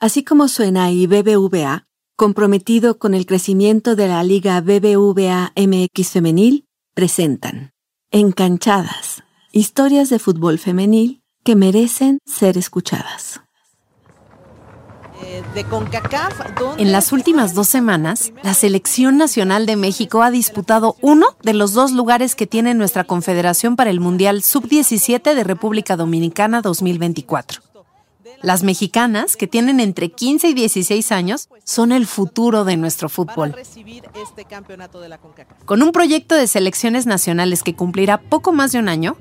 así como suena y BBVA, comprometido con el crecimiento de la Liga BBVA MX Femenil, presentan Encanchadas, historias de fútbol femenil que merecen ser escuchadas. Eh, de CONCACAF, En las últimas dos semanas, la Selección Nacional de México ha disputado uno de los dos lugares que tiene nuestra Confederación para el Mundial Sub-17 de República Dominicana 2024. Las mexicanas, que tienen entre 15 y 16 años, son el futuro de nuestro fútbol. este. Con un proyecto de selecciones nacionales que cumplirá poco más de un año,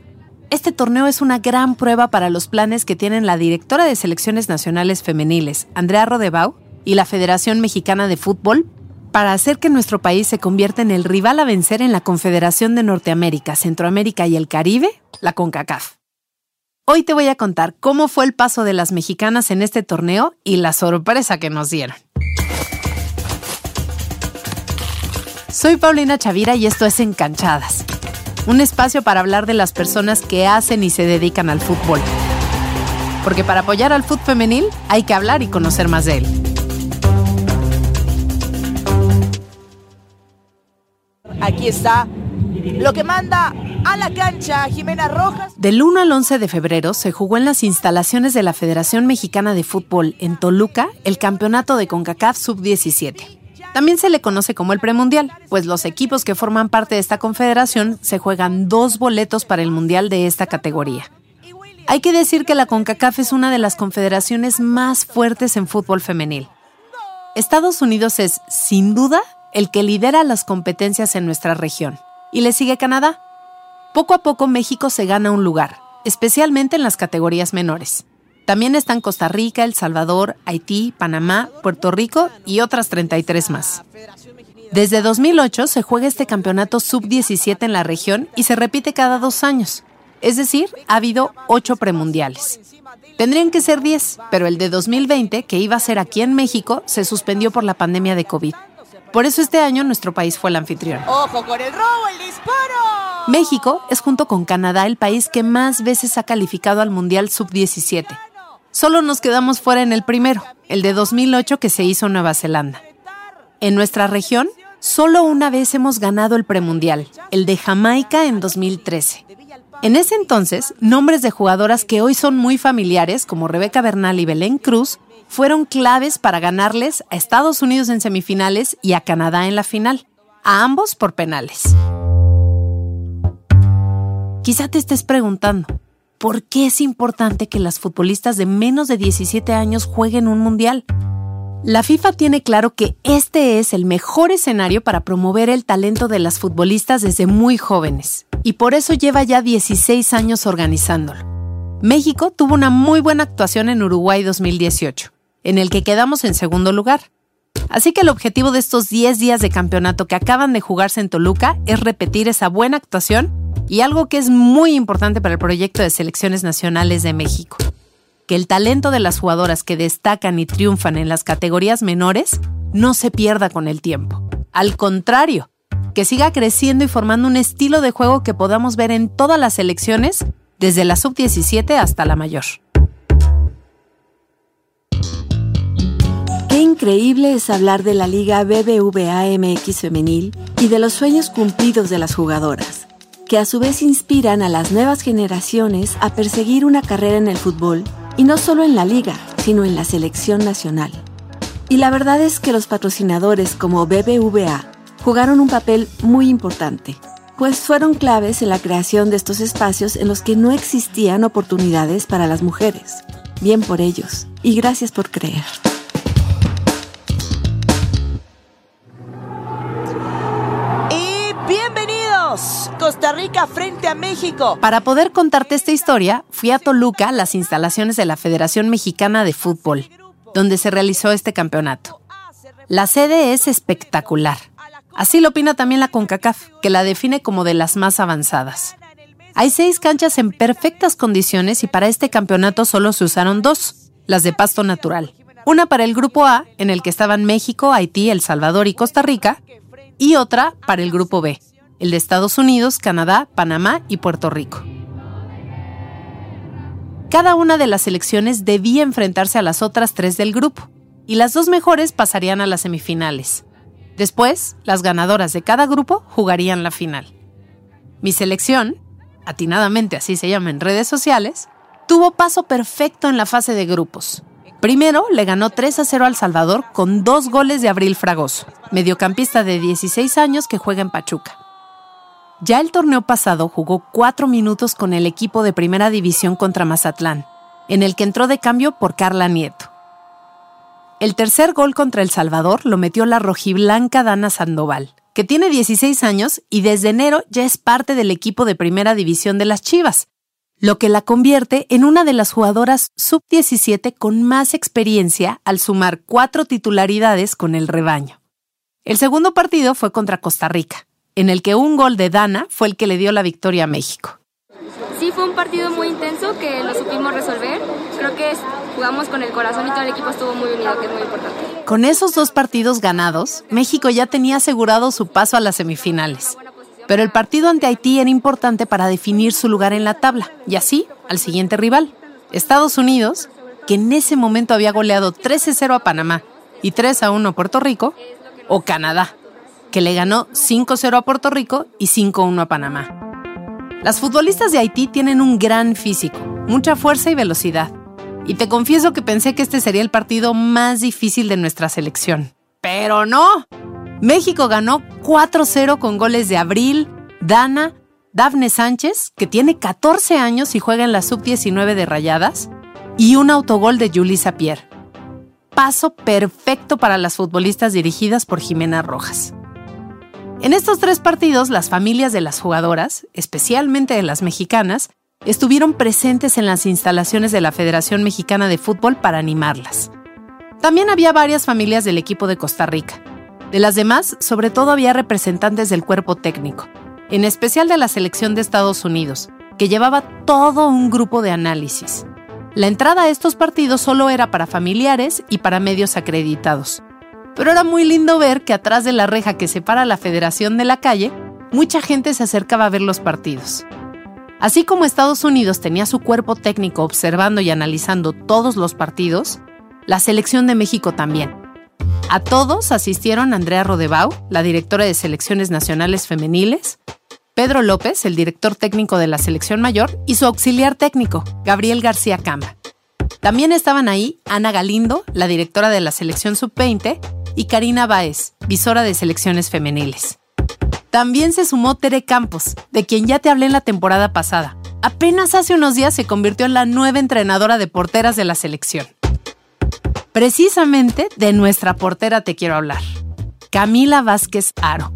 este torneo es una gran prueba para los planes que tienen la directora de selecciones nacionales femeniles, Andrea Rodebau, y la Federación Mexicana de Fútbol para hacer que nuestro país se convierta en el rival a vencer en la Confederación de Norteamérica, Centroamérica y el Caribe, la CONCACAF. Hoy te voy a contar cómo fue el paso de las mexicanas en este torneo y la sorpresa que nos dieron. Soy Paulina Chavira y esto es Encanchadas, un espacio para hablar de las personas que hacen y se dedican al fútbol. Porque para apoyar al fútbol femenil hay que hablar y conocer más de él. Aquí está lo que manda a la cancha Jimena Rojas. Del 1 al 11 de febrero se jugó en las instalaciones de la Federación Mexicana de Fútbol en Toluca el campeonato de CONCACAF Sub-17. También se le conoce como el premundial, pues los equipos que forman parte de esta confederación se juegan dos boletos para el mundial de esta categoría. Hay que decir que la CONCACAF es una de las confederaciones más fuertes en fútbol femenil. Estados Unidos es, sin duda, el que lidera las competencias en nuestra región. Y le sigue Canadá. Poco a poco México se gana un lugar, especialmente en las categorías menores. También están Costa Rica, El Salvador, Haití, Panamá, Puerto Rico y otras 33 más. Desde 2008 se juega este campeonato sub-17 en la región y se repite cada dos años. Es decir, ha habido ocho premundiales. Tendrían que ser 10, pero el de 2020, que iba a ser aquí en México, se suspendió por la pandemia de COVID. Por eso este año nuestro país fue el anfitrión. Ojo con el robo, el disparo. México es junto con Canadá el país que más veces ha calificado al Mundial Sub-17. Solo nos quedamos fuera en el primero, el de 2008 que se hizo en Nueva Zelanda. En nuestra región, solo una vez hemos ganado el premundial, el de Jamaica en 2013. En ese entonces, nombres de jugadoras que hoy son muy familiares, como Rebeca Bernal y Belén Cruz, fueron claves para ganarles a Estados Unidos en semifinales y a Canadá en la final, a ambos por penales. Quizá te estés preguntando, ¿por qué es importante que las futbolistas de menos de 17 años jueguen un mundial? La FIFA tiene claro que este es el mejor escenario para promover el talento de las futbolistas desde muy jóvenes, y por eso lleva ya 16 años organizándolo. México tuvo una muy buena actuación en Uruguay 2018, en el que quedamos en segundo lugar. Así que el objetivo de estos 10 días de campeonato que acaban de jugarse en Toluca es repetir esa buena actuación y algo que es muy importante para el proyecto de selecciones nacionales de México, que el talento de las jugadoras que destacan y triunfan en las categorías menores no se pierda con el tiempo. Al contrario, que siga creciendo y formando un estilo de juego que podamos ver en todas las selecciones, desde la sub-17 hasta la mayor. Increíble es hablar de la Liga BBVA MX Femenil y de los sueños cumplidos de las jugadoras, que a su vez inspiran a las nuevas generaciones a perseguir una carrera en el fútbol, y no solo en la liga, sino en la selección nacional. Y la verdad es que los patrocinadores como BBVA jugaron un papel muy importante, pues fueron claves en la creación de estos espacios en los que no existían oportunidades para las mujeres. Bien por ellos, y gracias por creer. Rica frente a México. Para poder contarte esta historia, fui a Toluca, las instalaciones de la Federación Mexicana de Fútbol, donde se realizó este campeonato. La sede es espectacular. Así lo opina también la CONCACAF, que la define como de las más avanzadas. Hay seis canchas en perfectas condiciones y para este campeonato solo se usaron dos, las de pasto natural. Una para el grupo A, en el que estaban México, Haití, El Salvador y Costa Rica, y otra para el grupo B, el de Estados Unidos, Canadá, Panamá y Puerto Rico. Cada una de las selecciones debía enfrentarse a las otras tres del grupo, y las dos mejores pasarían a las semifinales. Después, las ganadoras de cada grupo jugarían la final. Mi selección, atinadamente así se llama en redes sociales, tuvo paso perfecto en la fase de grupos. Primero le ganó 3 a 0 al Salvador con dos goles de Abril Fragoso, mediocampista de 16 años que juega en Pachuca. Ya el torneo pasado jugó cuatro minutos con el equipo de primera división contra Mazatlán, en el que entró de cambio por Carla Nieto. El tercer gol contra El Salvador lo metió la rojiblanca Dana Sandoval, que tiene 16 años y desde enero ya es parte del equipo de primera división de las Chivas, lo que la convierte en una de las jugadoras sub-17 con más experiencia al sumar cuatro titularidades con el rebaño. El segundo partido fue contra Costa Rica, en el que un gol de Dana fue el que le dio la victoria a México. Sí, fue un partido muy intenso que lo supimos resolver. Creo que jugamos con el corazón y todo el equipo estuvo muy unido, que es muy importante. Con esos dos partidos ganados, México ya tenía asegurado su paso a las semifinales. Pero el partido ante Haití era importante para definir su lugar en la tabla, y así al siguiente rival, Estados Unidos, que en ese momento había goleado 13-0 a Panamá y 3-1 a Puerto Rico, o Canadá, que le ganó 5-0 a Puerto Rico y 5-1 a Panamá. Las futbolistas de Haití tienen un gran físico, mucha fuerza y velocidad. Y te confieso que pensé que este sería el partido más difícil de nuestra selección. Pero no. México ganó 4-0 con goles de Abril, Dana, Dafne Sánchez, que tiene 14 años y juega en la sub-19 de Rayadas, y un autogol de Julissa Pierre. Paso perfecto para las futbolistas dirigidas por Jimena Rojas. En estos tres partidos, las familias de las jugadoras, especialmente de las mexicanas, estuvieron presentes en las instalaciones de la Federación Mexicana de Fútbol para animarlas. También había varias familias del equipo de Costa Rica. De las demás, sobre todo había representantes del cuerpo técnico, en especial de la selección de Estados Unidos, que llevaba todo un grupo de análisis. La entrada a estos partidos solo era para familiares y para medios acreditados pero era muy lindo ver que atrás de la reja que separa la federación de la calle, mucha gente se acercaba a ver los partidos. Así como Estados Unidos tenía su cuerpo técnico observando y analizando todos los partidos, la selección de México también. A todos asistieron Andrea Rodebau, la directora de selecciones nacionales femeniles, Pedro López, el director técnico de la selección mayor, y su auxiliar técnico, Gabriel García Camba. También estaban ahí Ana Galindo, la directora de la selección sub-20, y Karina Báez, visora de selecciones femeniles. También se sumó Tere Campos, de quien ya te hablé en la temporada pasada. Apenas hace unos días se convirtió en la nueva entrenadora de porteras de la selección. Precisamente de nuestra portera te quiero hablar, Camila Vázquez Aro.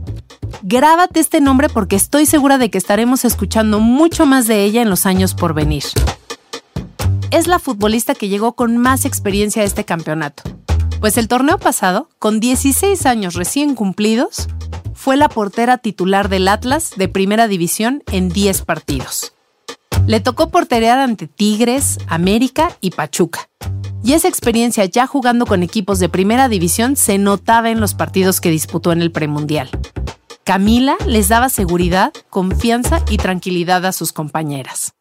Grábate este nombre porque estoy segura de que estaremos escuchando mucho más de ella en los años por venir. Es la futbolista que llegó con más experiencia a este campeonato pues el torneo pasado, con 16 años recién cumplidos, fue la portera titular del Atlas de Primera División en 10 partidos. Le tocó porterear ante Tigres, América y Pachuca. Y esa experiencia ya jugando con equipos de Primera División se notaba en los partidos que disputó en el premundial. Camila les daba seguridad, confianza y tranquilidad a sus compañeras.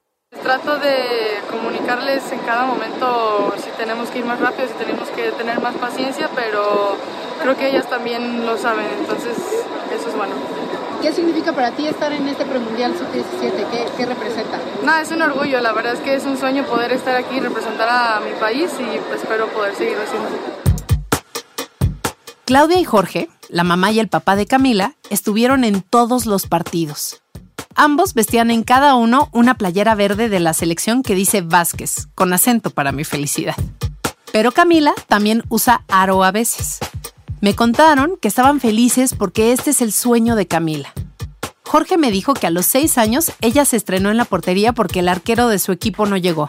Trato de comunicarles en cada momento si tenemos que ir más rápido, si tenemos que tener más paciencia, pero creo que ellas también lo saben, entonces eso es bueno. ¿Qué significa para ti estar en este premundial sub-17? ¿Qué, representa? Nada, es un orgullo, la verdad es que es un sueño poder estar aquí y representar a mi país y espero poder seguir haciendo. Claudia y Jorge, la mamá y el papá de Camila, estuvieron en todos los partidos. Ambos vestían en cada uno una playera verde de la selección que dice Vázquez, con acento para mi felicidad. Pero Camila también usa aro a veces. Me contaron que estaban felices porque este es el sueño de Camila. Jorge me dijo que a los seis años ella se estrenó en la portería porque el arquero de su equipo no llegó.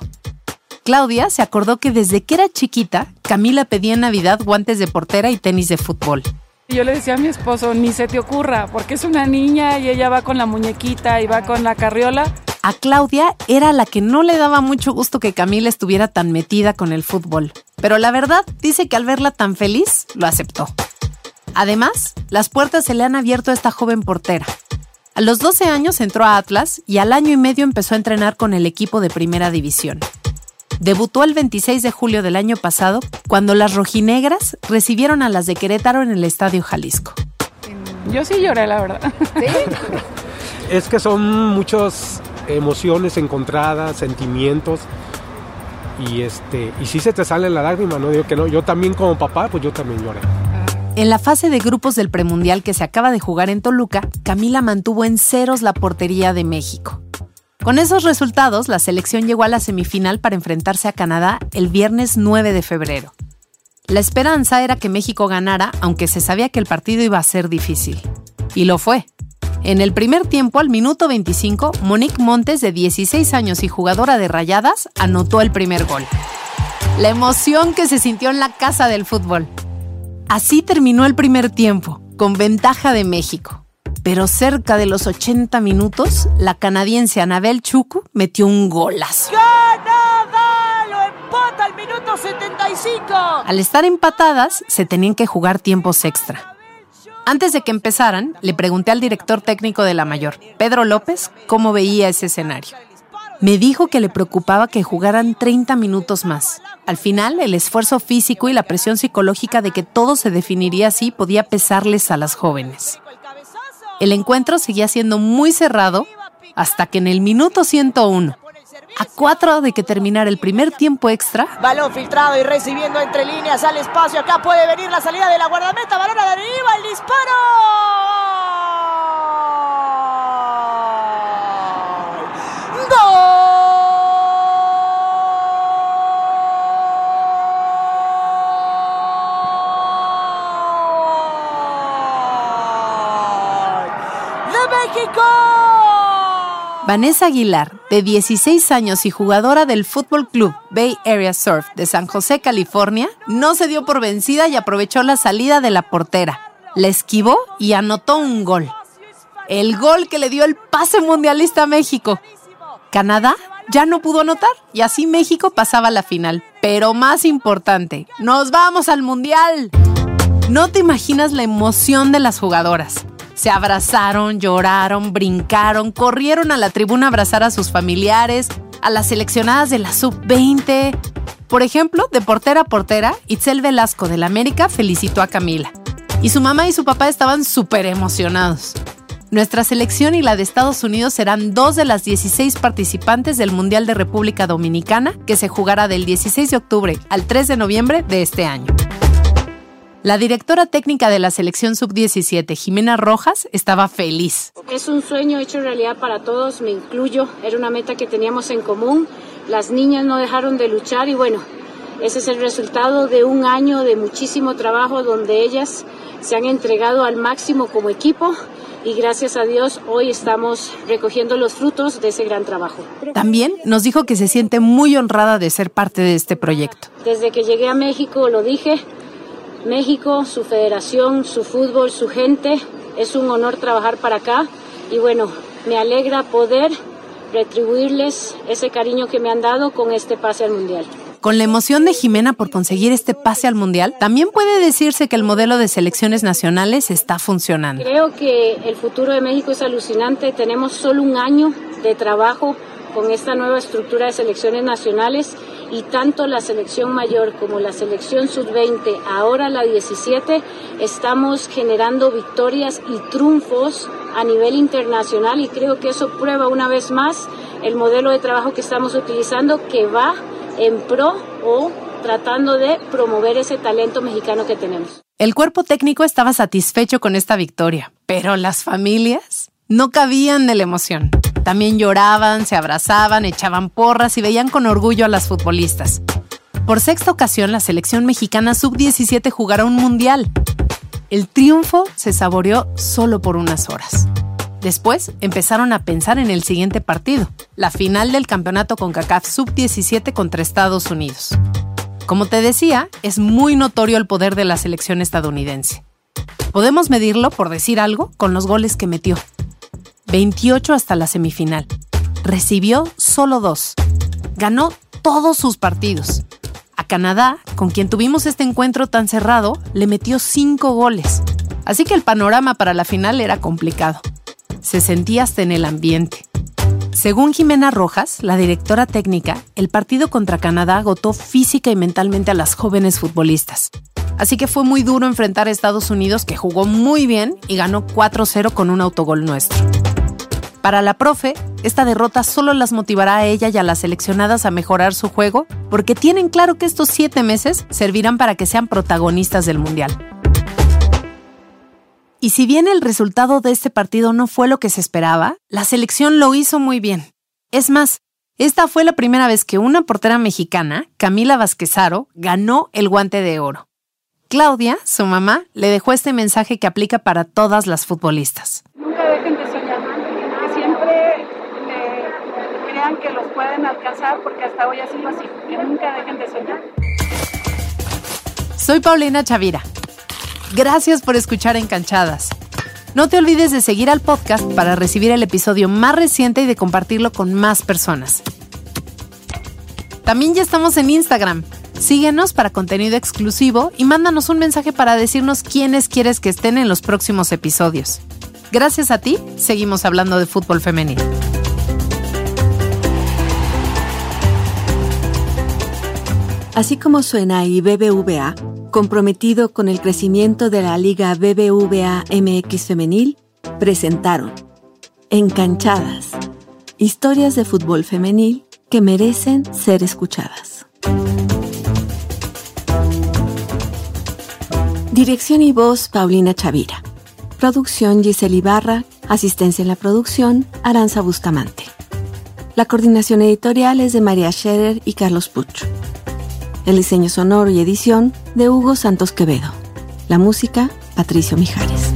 Claudia se acordó que desde que era chiquita, Camila pedía en Navidad guantes de portera y tenis de fútbol. Yo le decía a mi esposo, ni se te ocurra, porque es una niña y ella va con la muñequita y va con la carriola. A Claudia era la que no le daba mucho gusto que Camila estuviera tan metida con el fútbol, pero la verdad dice que al verla tan feliz, lo aceptó. Además, las puertas se le han abierto a esta joven portera. A los 12 años entró a Atlas y al año y medio empezó a entrenar con el equipo de primera división. Debutó el 26 de julio del año pasado cuando las rojinegras recibieron a las de Querétaro en el Estadio Jalisco. Yo sí lloré, la verdad. Es que son muchas emociones encontradas, sentimientos y este y sí se te sale la lágrima, no digo que no, yo también como papá, pues yo también lloré. En la fase de grupos del premundial que se acaba de jugar en Toluca, Camila mantuvo en ceros la portería de México. Con esos resultados, la selección llegó a la semifinal para enfrentarse a Canadá el viernes 9 de febrero. La esperanza era que México ganara, aunque se sabía que el partido iba a ser difícil. Y lo fue. En el primer tiempo, al minuto 25, Monique Montes, de 16 años y jugadora de rayadas, anotó el primer gol. La emoción que se sintió en la casa del fútbol. Así terminó el primer tiempo, con ventaja de México. Pero cerca de los 80 minutos, la canadiense Anabel Chuku metió un golazo. ¡Canadá! Lo empata al minuto 75. Al estar empatadas, se tenían que jugar tiempos extra. Antes de que empezaran, le pregunté al director técnico de la mayor, Pedro López, cómo veía ese escenario. Me dijo que le preocupaba que jugaran 30 minutos más. Al final, el esfuerzo físico y la presión psicológica de que todo se definiría así podía pesarles a las jóvenes. El encuentro seguía siendo muy cerrado hasta que en el minuto 101, a cuatro de que terminara el primer tiempo extra, Balón filtrado y recibiendo entre líneas al espacio. Acá puede venir la salida de la guardameta. Balón arriba, el disparo. México! Vanessa Aguilar, de 16 años y jugadora del Fútbol Club Bay Area Surf de San José, California, no se dio por vencida y aprovechó la salida de la portera. La esquivó y anotó un gol. El gol que le dio el pase mundialista a México. Canadá ya no pudo anotar y así México pasaba a la final. Pero más importante, nos vamos al mundial. No te imaginas la emoción de las jugadoras. Se abrazaron, lloraron, brincaron, corrieron a la tribuna a abrazar a sus familiares, a las seleccionadas de la sub-20. Por ejemplo, de portera a portera, Itzel Velasco del América felicitó a Camila. Y su mamá y su papá estaban súper emocionados. Nuestra selección y la de Estados Unidos serán dos de las 16 participantes del Mundial de República Dominicana que se jugará del 16 de octubre al 3 de noviembre de este año. La directora técnica de la selección sub-17, Jimena Rojas, estaba feliz. Es un sueño hecho realidad para todos, me incluyo, era una meta que teníamos en común, las niñas no dejaron de luchar y bueno, ese es el resultado de un año de muchísimo trabajo donde ellas se han entregado al máximo como equipo y gracias a Dios hoy estamos recogiendo los frutos de ese gran trabajo. También nos dijo que se siente muy honrada de ser parte de este proyecto. Desde que llegué a México, lo dije, México, su federación, su fútbol, su gente, es un honor trabajar para acá y bueno, me alegra poder retribuirles ese cariño que me han dado con este pase al Mundial. Con la emoción de Jimena por conseguir este pase al Mundial, también puede decirse que el modelo de selecciones nacionales está funcionando. Creo que el futuro de México es alucinante. Tenemos solo un año de trabajo con esta nueva estructura de selecciones nacionales y tanto la selección mayor como la selección sub-20, ahora la 17, estamos generando victorias y triunfos a nivel internacional y creo que eso prueba una vez más el modelo de trabajo que estamos utilizando que va en pro o tratando de promover ese talento mexicano que tenemos. El cuerpo técnico estaba satisfecho con esta victoria, pero las familias no cabían de la emoción. También lloraban, se abrazaban, echaban porras y veían con orgullo a las futbolistas. Por sexta ocasión, la selección mexicana sub-17 jugará un mundial. El triunfo se saboreó solo por unas horas. Después empezaron a pensar en el siguiente partido, la final del campeonato con CACAF sub-17 contra Estados Unidos. Como te decía, es muy notorio el poder de la selección estadounidense. Podemos medirlo, por decir algo, con los goles que metió. 28 hasta la semifinal. Recibió solo dos. Ganó todos sus partidos. A Canadá, con quien tuvimos este encuentro tan cerrado, le metió cinco goles. Así que el panorama para la final era complicado. Se sentía hasta en el ambiente. Según Jimena Rojas, la directora técnica, el partido contra Canadá agotó física y mentalmente a las jóvenes futbolistas. Así que fue muy duro enfrentar a Estados Unidos, que jugó muy bien y ganó 4-0 con un autogol nuestro. Para la profe, esta derrota solo las motivará a ella y a las seleccionadas a mejorar su juego, porque tienen claro que estos siete meses servirán para que sean protagonistas del Mundial. Y si bien el resultado de este partido no fue lo que se esperaba, la selección lo hizo muy bien. Es más, esta fue la primera vez que una portera mexicana, Camila Vázquezaro, ganó el guante de oro. Claudia, su mamá, le dejó este mensaje que aplica para todas las futbolistas. Nunca dejen de soñar, que siempre que los pueden alcanzar, porque hasta hoy ha sido así, que nunca dejen de soñar. Soy Paulina Chavira Gracias por escuchar Encanchadas. No te olvides de seguir al podcast para recibir el episodio más reciente y de compartirlo con más personas. También ya estamos en Instagram. Síguenos para contenido exclusivo y mándanos un mensaje para decirnos quiénes quieres que estén en los próximos episodios. Gracias a ti, seguimos hablando de fútbol femenino. Así como suena y BBVA, comprometido con el crecimiento de la Liga BBVA MX Femenil, presentaron Encanchadas, historias de fútbol femenil que merecen ser escuchadas. Dirección y voz Paulina Chavira. Producción Giselle Ibarra. Asistencia en la producción Aranza Bustamante. La coordinación editorial es de María Scherer y Carlos Pucho. El diseño sonoro y edición de Hugo Santos Quevedo. La música, Patricio Mijares.